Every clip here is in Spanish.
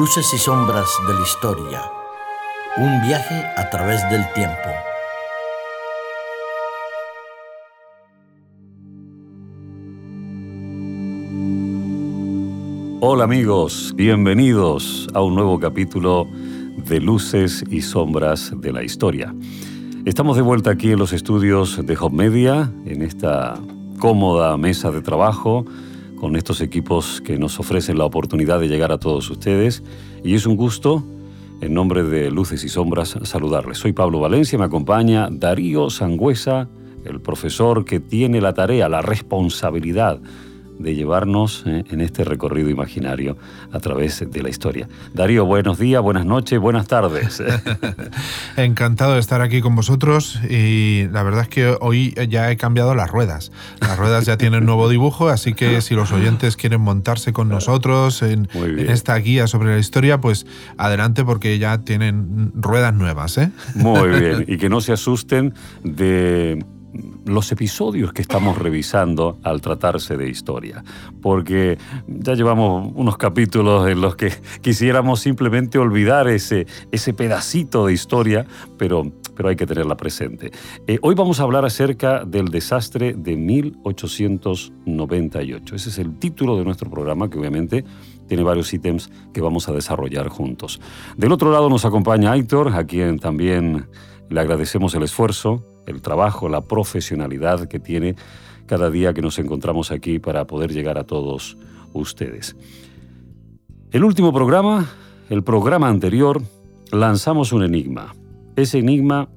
Luces y sombras de la historia. Un viaje a través del tiempo. Hola amigos, bienvenidos a un nuevo capítulo de Luces y Sombras de la Historia. Estamos de vuelta aquí en los estudios de Hop Media, en esta cómoda mesa de trabajo, con estos equipos que nos ofrecen la oportunidad de llegar a todos ustedes. Y es un gusto, en nombre de Luces y Sombras, saludarles. Soy Pablo Valencia, me acompaña Darío Sangüesa, el profesor que tiene la tarea, la responsabilidad de llevarnos eh, en este recorrido imaginario a través de la historia. Darío, buenos días, buenas noches, buenas tardes. Encantado de estar aquí con vosotros y la verdad es que hoy ya he cambiado las ruedas. Las ruedas ya tienen nuevo dibujo, así que si los oyentes quieren montarse con nosotros en, esta guía sobre la historia, pues adelante porque ya tienen ruedas nuevas. ¿eh? Muy bien, y que no se asusten de los episodios que estamos revisando al tratarse de historia, porque ya llevamos unos capítulos en los que quisiéramos simplemente olvidar ese, ese pedacito de historia, pero, pero hay que tenerla presente. Eh, hoy vamos a hablar acerca del desastre de 1898. Ese es el título de nuestro programa, que obviamente tiene varios ítems que vamos a desarrollar juntos. Del otro lado nos acompaña Aitor, a quien también le agradecemos el esfuerzo el trabajo, la profesionalidad que tiene cada día que nos encontramos aquí para poder llegar a todos ustedes. El último programa, el programa anterior, lanzamos un enigma. Ese enigma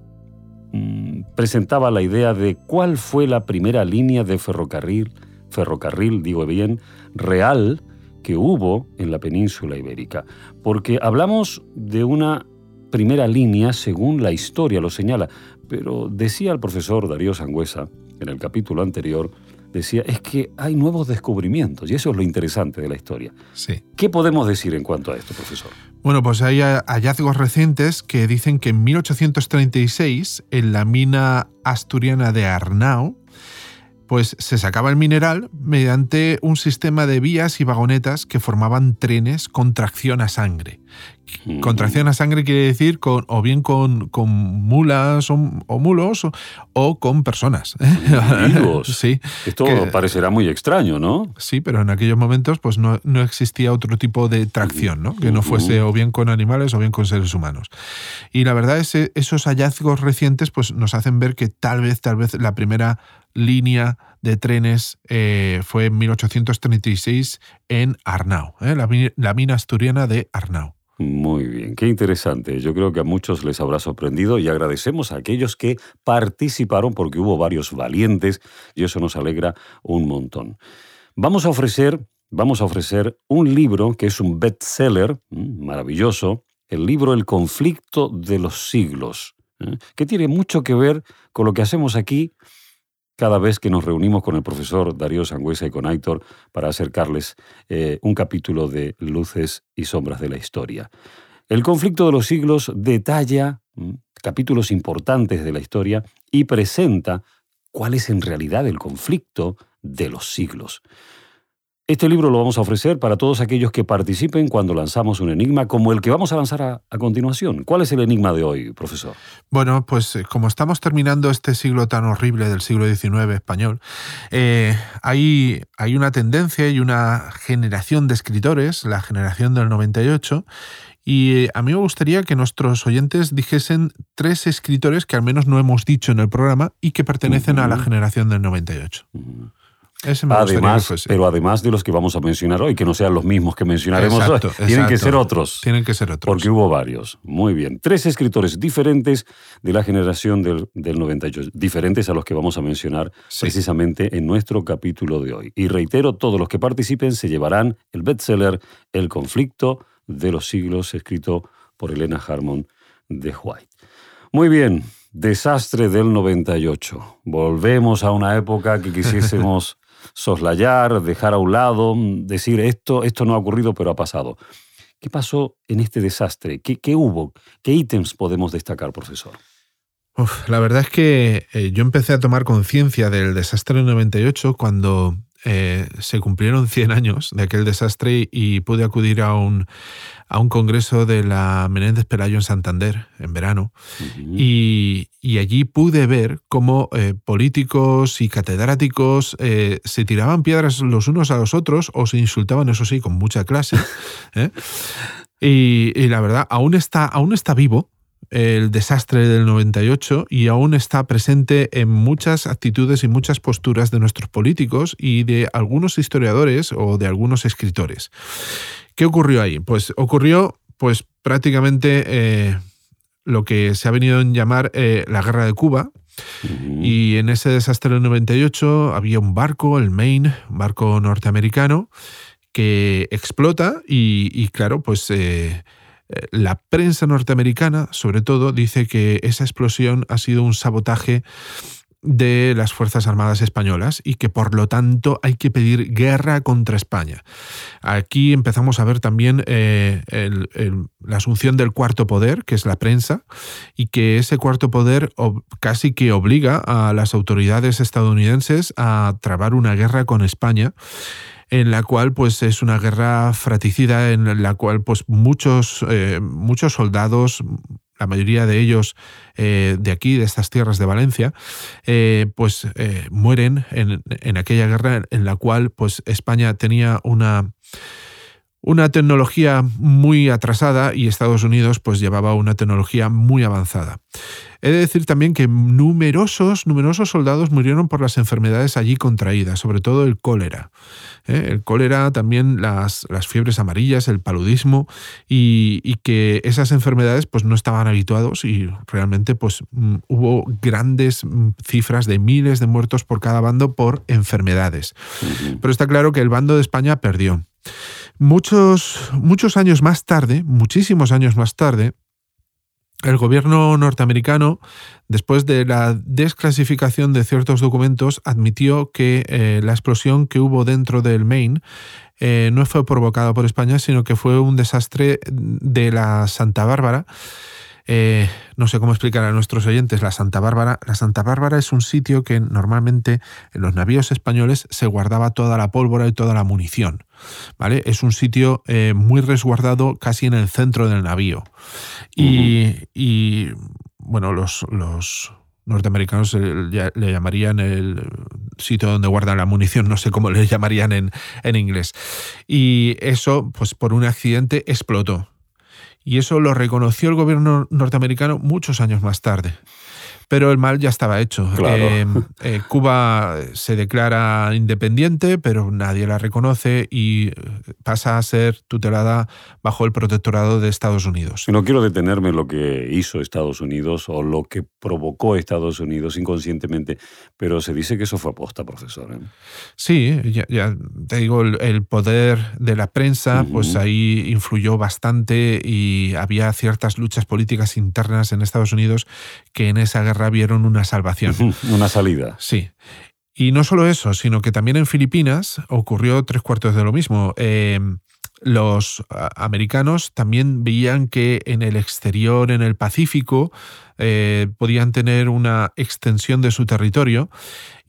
mm, presentaba la idea de cuál fue la primera línea de ferrocarril, ferrocarril, digo bien, real que hubo en la península ibérica. Porque hablamos de una primera línea según la historia lo señala, pero decía el profesor Darío Sangüesa en el capítulo anterior, decía, es que hay nuevos descubrimientos y eso es lo interesante de la historia. Sí. ¿Qué podemos decir en cuanto a esto, profesor? Bueno, pues hay hallazgos recientes que dicen que en 1836, en la mina asturiana de Arnau, pues se sacaba el mineral mediante un sistema de vías y vagonetas que formaban trenes con tracción a sangre. Contracción a sangre quiere decir con, o bien con, con mulas o, mulos o, con personas. sí. Esto parecerá muy extraño, ¿no? Sí, pero en aquellos momentos pues no, existía otro tipo de tracción, ¿no? Que no fuese o bien con animales o bien con seres humanos. Y la verdad es que esos hallazgos recientes pues nos hacen ver que tal vez, tal vez la primera línea de trenes eh, fue en 1836 en Arnau, ¿eh? la, la mina asturiana de Arnau. Muy bien, qué interesante. Yo creo que a muchos les habrá sorprendido y agradecemos a aquellos que participaron porque hubo varios valientes y eso nos alegra un montón. Vamos a ofrecer, vamos a ofrecer un libro que es un bestseller maravilloso, el libro El conflicto de los siglos, ¿eh? que tiene mucho que ver con lo que hacemos aquí cada vez que nos reunimos con el profesor Darío Sangüesa y con Aitor para acercarles eh, un capítulo de Luces y Sombras de la Historia. El conflicto de los siglos detalla mm, capítulos importantes de la historia y presenta cuál es en realidad el conflicto de los siglos. Este libro lo vamos a ofrecer para todos aquellos que participen cuando lanzamos un enigma como el que vamos a lanzar a, continuación. ¿Cuál es el enigma de hoy, profesor? Bueno, pues eh, como estamos terminando este siglo tan horrible del siglo XIX español, eh, hay, hay una tendencia y una generación de escritores, la generación del 98, y eh, a mí me gustaría que nuestros oyentes dijesen tres escritores que al menos no hemos dicho en el programa y que pertenecen a la generación del 98 además, pero además de los que vamos a mencionar hoy, que no sean los mismos que mencionaremos hoy, tienen que ser otros. Tienen que ser otros. Porque hubo varios. Muy bien. Tres escritores diferentes de la generación del, del 98, diferentes a los que vamos a mencionar precisamente en nuestro capítulo de hoy. Y reitero, todos los que participen se llevarán el bestseller El conflicto de los siglos, escrito por Elena Harmon de White. Muy bien, desastre del 98. Volvemos a una época que quisiésemos soslayar, dejar a un lado, decir esto, esto no ha ocurrido, pero ha pasado. ¿Qué pasó en este desastre? ¿Qué, hubo? ¿Qué ítems podemos destacar, profesor? la verdad es que eh, yo empecé a tomar conciencia del desastre del 98 cuando eh, se cumplieron 100 años de aquel desastre y pude acudir a un, a un congreso de la Menéndez Pelayo en Santander en verano y, allí pude ver cómo eh, políticos y catedráticos eh, se tiraban piedras los unos a los otros o se insultaban, eso sí, con mucha clase. Y, y, la verdad, aún está, aún está vivo el desastre del 98 y aún está presente en muchas actitudes y muchas posturas de nuestros políticos y de algunos historiadores o de algunos escritores. ¿Qué ocurrió ahí? Pues ocurrió pues prácticamente eh, lo que se ha venido a llamar eh, la guerra de Cuba, y en ese desastre del 98 había un barco, el Maine, un barco norteamericano, que explota y, claro, pues eh, eh, la prensa norteamericana, sobre todo, dice que esa explosión ha sido un sabotaje de las Fuerzas Armadas Españolas y que por lo tanto hay que pedir guerra contra España. Aquí empezamos a ver también eh, la asunción del cuarto poder, que es la prensa, y que ese cuarto poder casi que obliga a las autoridades estadounidenses a trabar una guerra con España en la cual pues es una guerra fratricida en la cual pues muchos, eh, muchos soldados la mayoría de ellos eh, de aquí, de estas tierras de Valencia, eh, pues mueren en, en, aquella guerra en la cual pues España tenía una, una tecnología muy atrasada y Estados Unidos pues llevaba una tecnología muy avanzada. He de decir también que numerosos, numerosos soldados murieron por las enfermedades allí contraídas, sobre todo el cólera. ¿eh? El cólera, también las, las, fiebres amarillas, el paludismo, y, que esas enfermedades pues no estaban habituados y realmente pues mm, hubo grandes mm, cifras de miles de muertos por cada bando por enfermedades. Pero está claro que el bando de España perdió. Muchos, muchos años más tarde, muchísimos años más tarde, el gobierno norteamericano, después de la desclasificación de ciertos documentos, admitió que eh, la explosión que hubo dentro del Maine eh, no fue provocada por España, sino que fue un desastre de la Santa Bárbara eh, no sé cómo explicar a nuestros oyentes la Santa Bárbara. La Santa Bárbara es un sitio que normalmente en los navíos españoles se guardaba toda la pólvora y toda la munición. ¿Vale? Es un sitio eh, muy resguardado casi en el centro del navío. y, bueno, los, los norteamericanos le llamarían el sitio donde guardan la munición, no sé cómo le llamarían en, en inglés. Y eso, pues por un accidente, explotó y eso lo reconoció el gobierno norteamericano muchos años más tarde pero el mal ya estaba hecho. Eh, eh, Cuba se declara independiente, pero nadie la reconoce y pasa a ser tutelada bajo el protectorado de Estados Unidos. No quiero detenerme en lo que hizo Estados Unidos o lo que provocó Estados Unidos inconscientemente, pero se dice que eso fue aposta, profesor. ¿eh? Sí, ya, te digo, el, poder de la prensa, pues ahí influyó bastante y había ciertas luchas políticas internas en Estados Unidos que en esa guerra vieron una salvación. Una salida. Sí. Y no solo eso, sino que también en Filipinas ocurrió tres cuartos de lo mismo. Eh, los americanos también veían que en el exterior, en el Pacífico, eh, podían tener una extensión de su territorio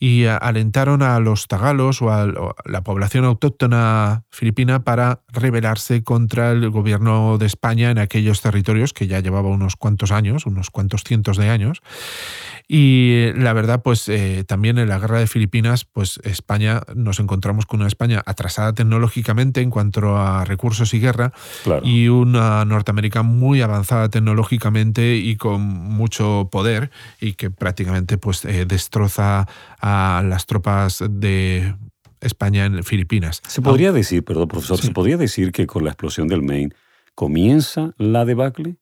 y alentaron a los tagalos o a la población autóctona filipina para rebelarse contra el gobierno de España en aquellos territorios que ya llevaba unos cuantos años, unos cuantos cientos de años. Y la verdad, pues eh, también en la guerra de Filipinas, pues España nos encontramos con una España atrasada tecnológicamente en cuanto a recursos y guerra y una Norteamérica muy avanzada tecnológicamente y con mucho poder y que prácticamente pues eh, destroza a las tropas de España en Filipinas. Se podría decir, perdón profesor, se podría decir que con la explosión del Maine comienza la debacle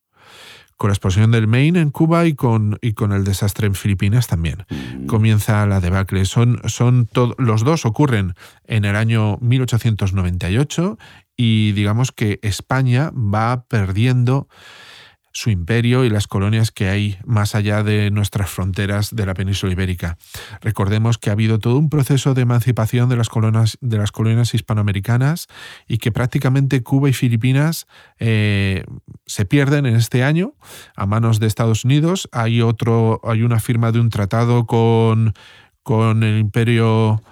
con la explosión del Maine en Cuba y con, y con el desastre en Filipinas también. Mm. Comienza la debacle. Son, son los dos ocurren en el año 1898 y digamos que España va perdiendo su imperio y las colonias que hay más allá de nuestras fronteras de la península ibérica. Recordemos que ha habido todo un proceso de emancipación de las colonias, de las colonias hispanoamericanas y que prácticamente Cuba y Filipinas eh, se pierden en este año a manos de Estados Unidos. Hay, otro, hay una firma de un tratado con, con el imperio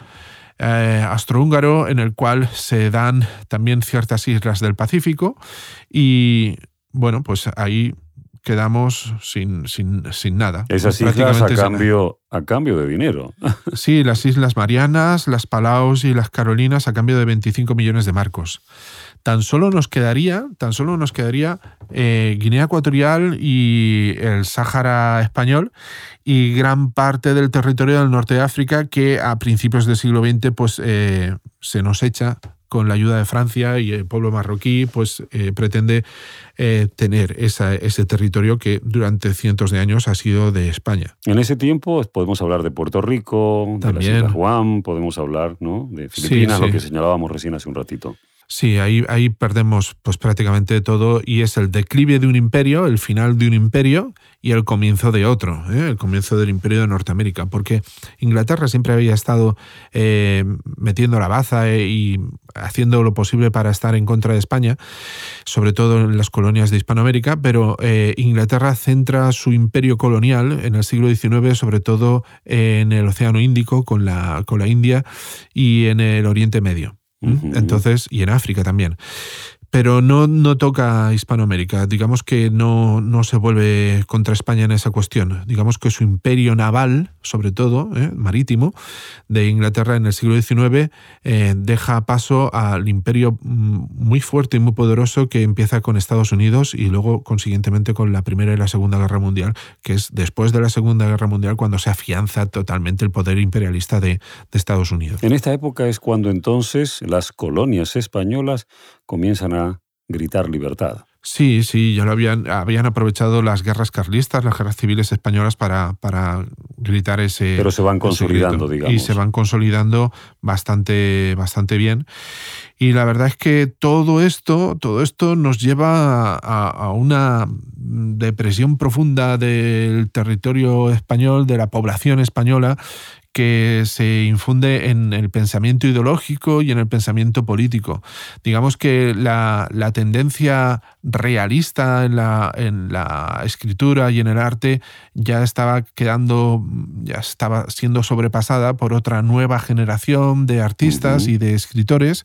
eh, astrohúngaro en el cual se dan también ciertas islas del Pacífico y bueno, pues ahí quedamos sin, sin, sin nada. Esas islas a cambio, a cambio de dinero. Sí, las Islas Marianas, las Palaos y las Carolinas a cambio de 25 millones de marcos. Tan solo nos quedaría, tan solo nos quedaría eh, Guinea Ecuatorial y el Sáhara español y gran parte del territorio del norte de África que a principios del siglo XX pues, eh, se nos echa con la ayuda de Francia y el pueblo marroquí, pues eh, pretende eh, tener ese territorio que durante cientos de años ha sido de España. En ese tiempo podemos hablar de Puerto Rico, También. de las Juan, podemos hablar ¿no? de Filipinas, lo que señalábamos recién hace un ratito. Sí, ahí, ahí perdemos pues prácticamente todo y es el declive de un imperio, el final de un imperio y el comienzo de otro, ¿eh? el comienzo del imperio de Norteamérica, porque Inglaterra siempre había estado eh, metiendo la baza eh, y haciendo lo posible para estar en contra de España, sobre todo en las colonias de Hispanoamérica, pero Inglaterra centra su imperio colonial en el siglo XIX, sobre todo en el Océano Índico con la, con la India y en el Oriente Medio. Entonces, y en África también pero no, no toca Hispanoamérica. Digamos que no, no, se vuelve contra España en esa cuestión. Digamos que su imperio naval, sobre todo, ¿eh? marítimo, de Inglaterra en el siglo XIX, eh, deja paso al imperio mm, muy fuerte y muy poderoso que empieza con Estados Unidos y luego, consiguientemente, con la Primera y la Segunda Guerra Mundial, que es después de la Segunda Guerra Mundial cuando se afianza totalmente el poder imperialista de, de Estados Unidos. En esta época es cuando entonces las colonias españolas comienzan a gritar libertad. Sí, sí, ya lo habían, habían aprovechado las guerras carlistas, las guerras civiles españolas para, para gritar ese. Pero se van consolidando, digamos. Y se van consolidando bastante, bastante bien. Y la verdad es que todo esto, todo esto nos lleva a, una depresión profunda del territorio español, de la población española, que se infunde en el pensamiento ideológico y en el pensamiento político. Digamos que la, tendencia realista en la, en la, escritura y en el arte ya estaba quedando, ya estaba siendo sobrepasada por otra nueva generación de artistas y de escritores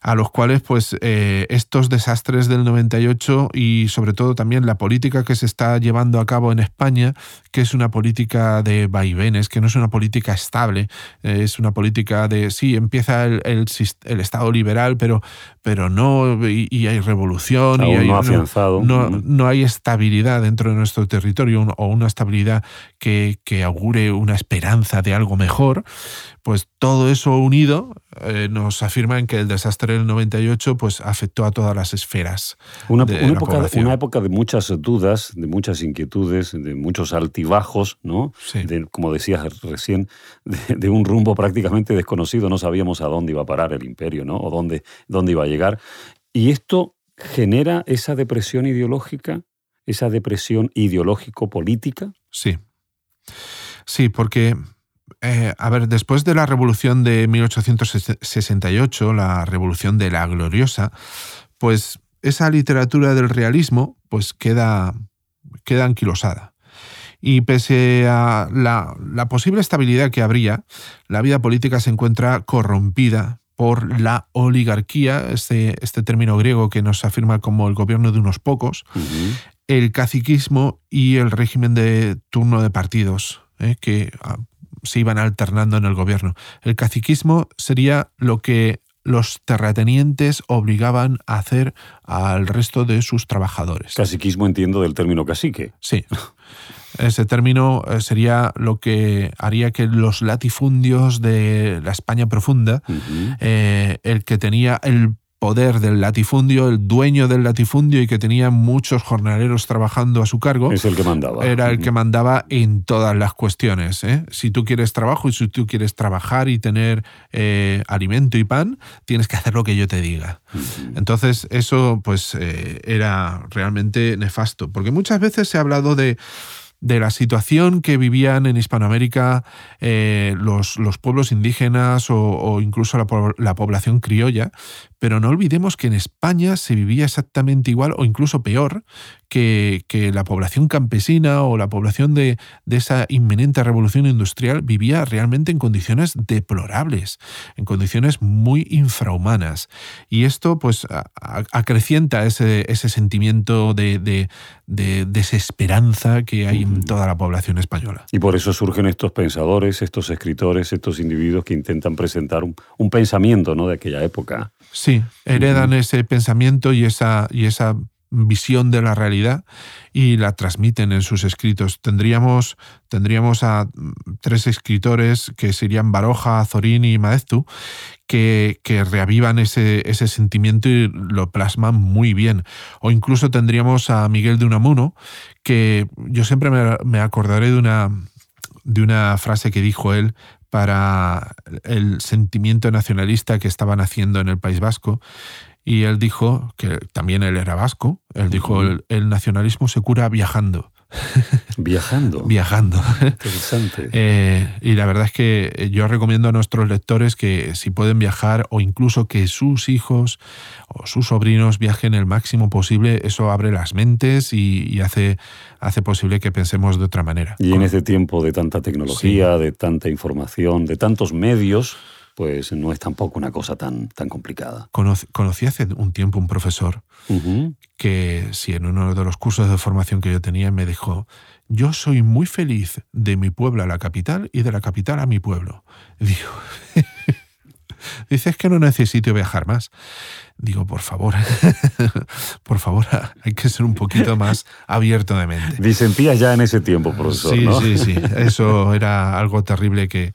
a los cuales pues eh, estos desastres del 98 y sobre todo también la política que se está llevando a cabo en España, que es una política de vaivenes, que no es una política estable, eh, es una política de, sí, empieza el, el, Estado liberal, pero, pero no, y, hay revolución, y hay, no, afianzado. No, no, hay estabilidad dentro de nuestro territorio o una estabilidad que, que augure una esperanza de algo mejor, pues todo eso unido eh, nos afirma en que el desastre del 98 pues, afectó a todas las esferas. Una, época, una época de muchas dudas, de muchas inquietudes, de muchos altibajos, ¿no? como decías recién, de, un rumbo prácticamente desconocido. No sabíamos a dónde iba a parar el imperio, ¿no? O dónde, dónde iba a llegar. Y esto genera esa depresión ideológica, esa depresión ideológico-política. Sí. Sí, porque eh, a ver, después de la revolución de 1868, la revolución de la gloriosa, pues esa literatura del realismo pues queda, queda anquilosada. Y pese a la, posible estabilidad que habría, la vida política se encuentra corrompida por la oligarquía, este, este término griego que nos afirma como el gobierno de unos pocos, el caciquismo y el régimen de turno de partidos, eh, que ah, se iban alternando en el gobierno. El caciquismo sería lo que los terratenientes obligaban a hacer al resto de sus trabajadores. Caciquismo entiendo del término cacique. Sí. Ese término eh, sería lo que haría que los latifundios de la España profunda, eh, el que tenía el poder del latifundio, el dueño del latifundio y que tenía muchos jornaleros trabajando a su cargo. Es el que mandaba. Era el que mandaba en todas las cuestiones. ¿eh? Si tú quieres trabajo y si tú quieres trabajar y tener eh, alimento y pan, tienes que hacer lo que yo te diga. Entonces eso pues eh, era realmente nefasto, porque muchas veces se ha hablado de de la situación que vivían en Hispanoamérica eh, los, los, pueblos indígenas o, incluso la, la, población criolla, pero no olvidemos que en España se vivía exactamente igual o incluso peor que, la población campesina o la población de, esa inminente revolución industrial vivía realmente en condiciones deplorables, en condiciones muy infrahumanas. Y esto pues acrecienta ese, ese sentimiento de, desesperanza que hay en toda la población española. Y por eso surgen estos pensadores, estos escritores, estos individuos que intentan presentar un, un pensamiento ¿no? de aquella época. Sí, heredan ese pensamiento y esa, y esa visión de la realidad y la transmiten en sus escritos. Tendríamos, tendríamos a mm, tres escritores que serían Baroja, Zorini y Maeztu, que, que, reavivan ese, ese sentimiento y lo plasman muy bien. O incluso tendríamos a Miguel de Unamuno, que yo siempre me, me acordaré de una, de una frase que dijo él para el sentimiento nacionalista que estaban haciendo en el País Vasco, y él dijo, que también él era vasco, él dijo, el, nacionalismo se cura viajando. Viajando. Viajando. Interesante. Eh, y la verdad es que yo recomiendo a nuestros lectores que si pueden viajar o incluso que sus hijos o sus sobrinos viajen el máximo posible, eso abre las mentes y, hace, hace posible que pensemos de otra manera. Y en este tiempo de tanta tecnología, de tanta información, de tantos medios, pues no es tampoco una cosa tan, tan complicada. Conocí, hace un tiempo un profesor que, si en uno de los cursos de formación que yo tenía, me dijo, yo soy muy feliz de mi pueblo a la capital y de la capital a mi pueblo. Digo, dices que no necesito viajar más. Digo, por favor, por favor, hay que ser un poquito más abierto de mente. Disentías ya en ese tiempo, profesor. Sí, sí, sí. Eso era algo terrible que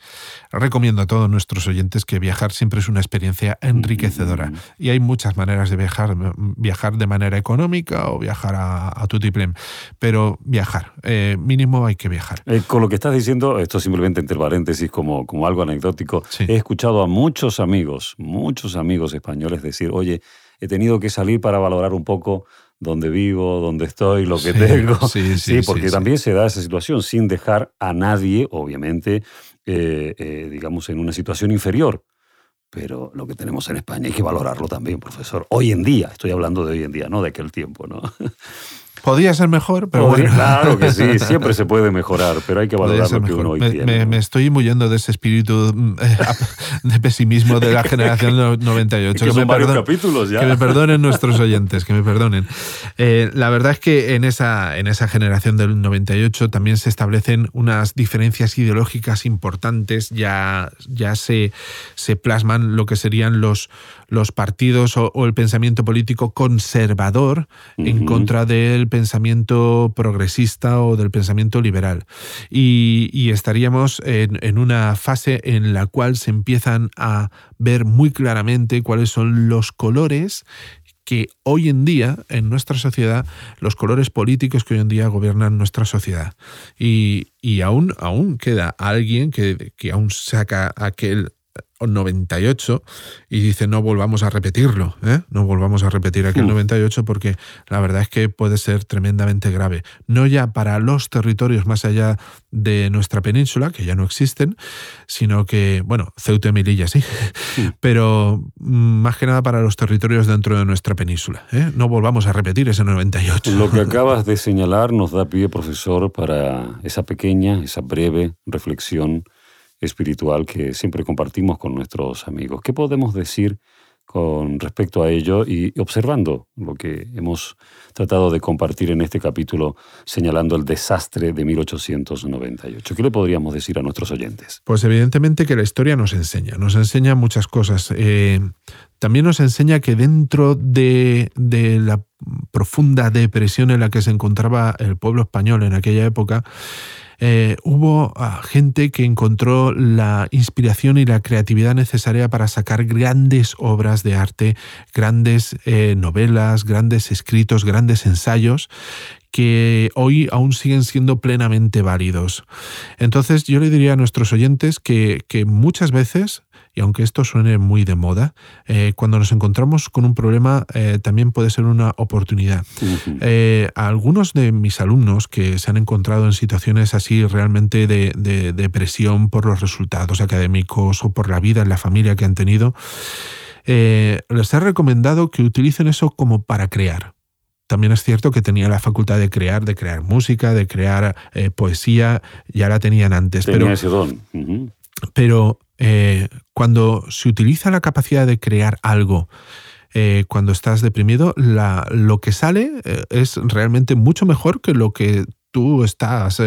recomiendo a todos nuestros oyentes que viajar siempre es una experiencia enriquecedora. Mm. Y hay muchas maneras de viajar, viajar de manera económica o viajar a, a tutiplem. Pero viajar, eh, mínimo hay que viajar. Eh, con lo que estás diciendo, esto simplemente entre paréntesis como, como algo anecdótico, he escuchado a muchos amigos, muchos amigos españoles decir, oye, he tenido que salir para valorar un poco dónde vivo, dónde estoy, lo que tengo. Sí, sí, porque también se da esa situación sin dejar a nadie, obviamente, eh, eh, digamos, en una situación inferior. Pero lo que tenemos en España hay que valorarlo también, profesor. Hoy en día, estoy hablando de hoy en día, no de aquel tiempo, ¿no? Podría ser mejor, pero bueno. Claro que sí, siempre se puede mejorar, pero hay que valorar lo que uno hoy me, tiene. Me, estoy muyendo de ese espíritu mm, eh, de pesimismo de la generación 98. que, son varios capítulos ya. Que me perdonen nuestros oyentes, que me perdonen. Eh, la verdad es que en esa, en esa generación del 98 también se establecen unas diferencias ideológicas importantes, ya, ya se, se plasman lo que serían los, los partidos o, el pensamiento político conservador en contra del pensamiento progresista o del pensamiento liberal. Y, estaríamos en, una fase en la cual se empiezan a ver muy claramente cuáles son los colores que hoy en día, en nuestra sociedad, los colores políticos que hoy en día gobiernan nuestra sociedad. Y, aún, aún queda alguien que, que aún saca aquel 98 y dice no volvamos a repetirlo, ¿eh? no volvamos a repetir aquel 98 hmm. porque la verdad es que puede ser tremendamente grave, no ya para los territorios más allá de nuestra península, que ya no existen, sino que, bueno, Ceuta y Melilla sí, hmm. pero más que nada para los territorios dentro de nuestra península. ¿eh? No volvamos a repetir ese 98. Lo que acabas de señalar nos da pie, profesor, para esa pequeña, esa breve reflexión espiritual que siempre compartimos con nuestros amigos. ¿Qué podemos decir con respecto a ello y observando lo que hemos tratado de compartir en este capítulo señalando el desastre de 1898? ¿Qué le podríamos decir a nuestros oyentes? Pues evidentemente que la historia nos enseña, nos enseña muchas cosas. Eh, también nos enseña que dentro de, de la profunda depresión en la que se encontraba el pueblo español en aquella época, eh, hubo ah, gente que encontró la inspiración y la creatividad necesaria para sacar grandes obras de arte, grandes eh, novelas, grandes escritos, grandes ensayos que hoy aún siguen siendo plenamente válidos. Entonces yo le diría a nuestros oyentes que, que muchas veces y aunque esto suene muy de moda, eh, cuando nos encontramos con un problema eh, también puede ser una oportunidad. Eh, algunos de mis alumnos que se han encontrado en situaciones así realmente de, de depresión por los resultados académicos o por la vida en la familia que han tenido, les he recomendado que utilicen eso como para crear también es cierto que tenía la facultad de crear, de crear música, de crear eh, poesía, ya la tenían antes. Tenía pero, ese don. Pero eh, cuando se utiliza la capacidad de crear algo, eh, cuando estás deprimido, la, lo que sale es realmente mucho mejor que lo que tú estás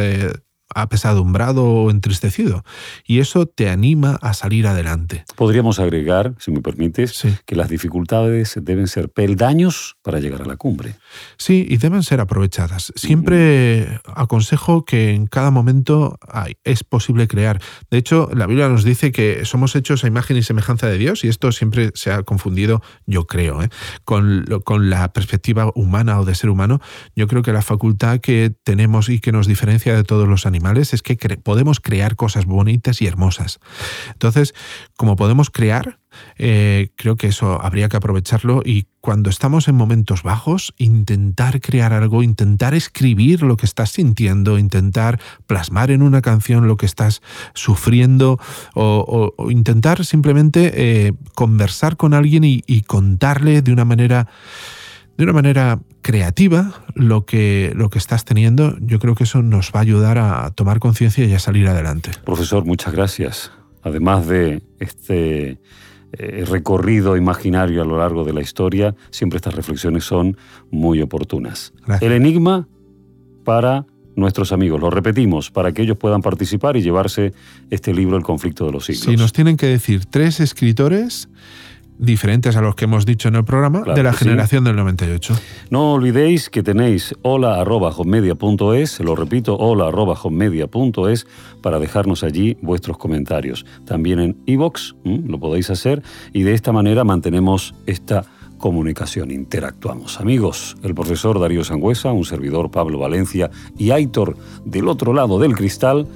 apesadumbrado o entristecido. Y eso te anima a salir adelante. Podríamos agregar, si me permites, que las dificultades deben ser peldaños para llegar a la cumbre. Sí, y deben ser aprovechadas. Siempre aconsejo que en cada momento es posible crear. De hecho, la Biblia nos dice que somos hechos a imagen y semejanza de Dios, y esto siempre se ha confundido, yo creo, ¿eh? con, con la perspectiva humana o de ser humano. Yo creo que la facultad que tenemos y que nos diferencia de todos los animales es que podemos crear cosas bonitas y hermosas. Entonces, como podemos crear, eh, creo que eso habría que aprovecharlo y cuando estamos en momentos bajos, intentar crear algo, intentar escribir lo que estás sintiendo, intentar plasmar en una canción lo que estás sufriendo o, intentar simplemente eh, conversar con alguien y, y contarle de una manera de una manera creativa lo que, lo que estás teniendo, yo creo que eso nos va a ayudar a tomar conciencia y a salir adelante. Profesor, muchas gracias. Además de este eh, recorrido imaginario a lo largo de la historia, siempre estas reflexiones son muy oportunas. El enigma para nuestros amigos, lo repetimos, para que ellos puedan participar y llevarse este libro El conflicto de los siglos. Si nos tienen que decir tres escritores diferentes a los que hemos dicho en el programa, de la generación del 98. No olvidéis que tenéis hola.media.es, lo repito, hola.media.es, para dejarnos allí vuestros comentarios. También en iVox lo podéis hacer y de esta manera mantenemos esta comunicación, interactuamos. Amigos, el profesor Darío Sangüesa, un servidor Pablo Valencia y Aitor del otro lado del cristal,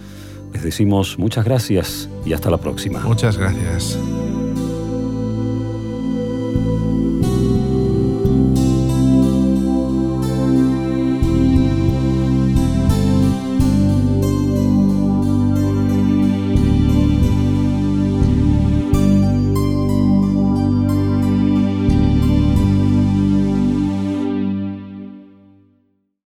les decimos muchas gracias y hasta la próxima. Muchas gracias.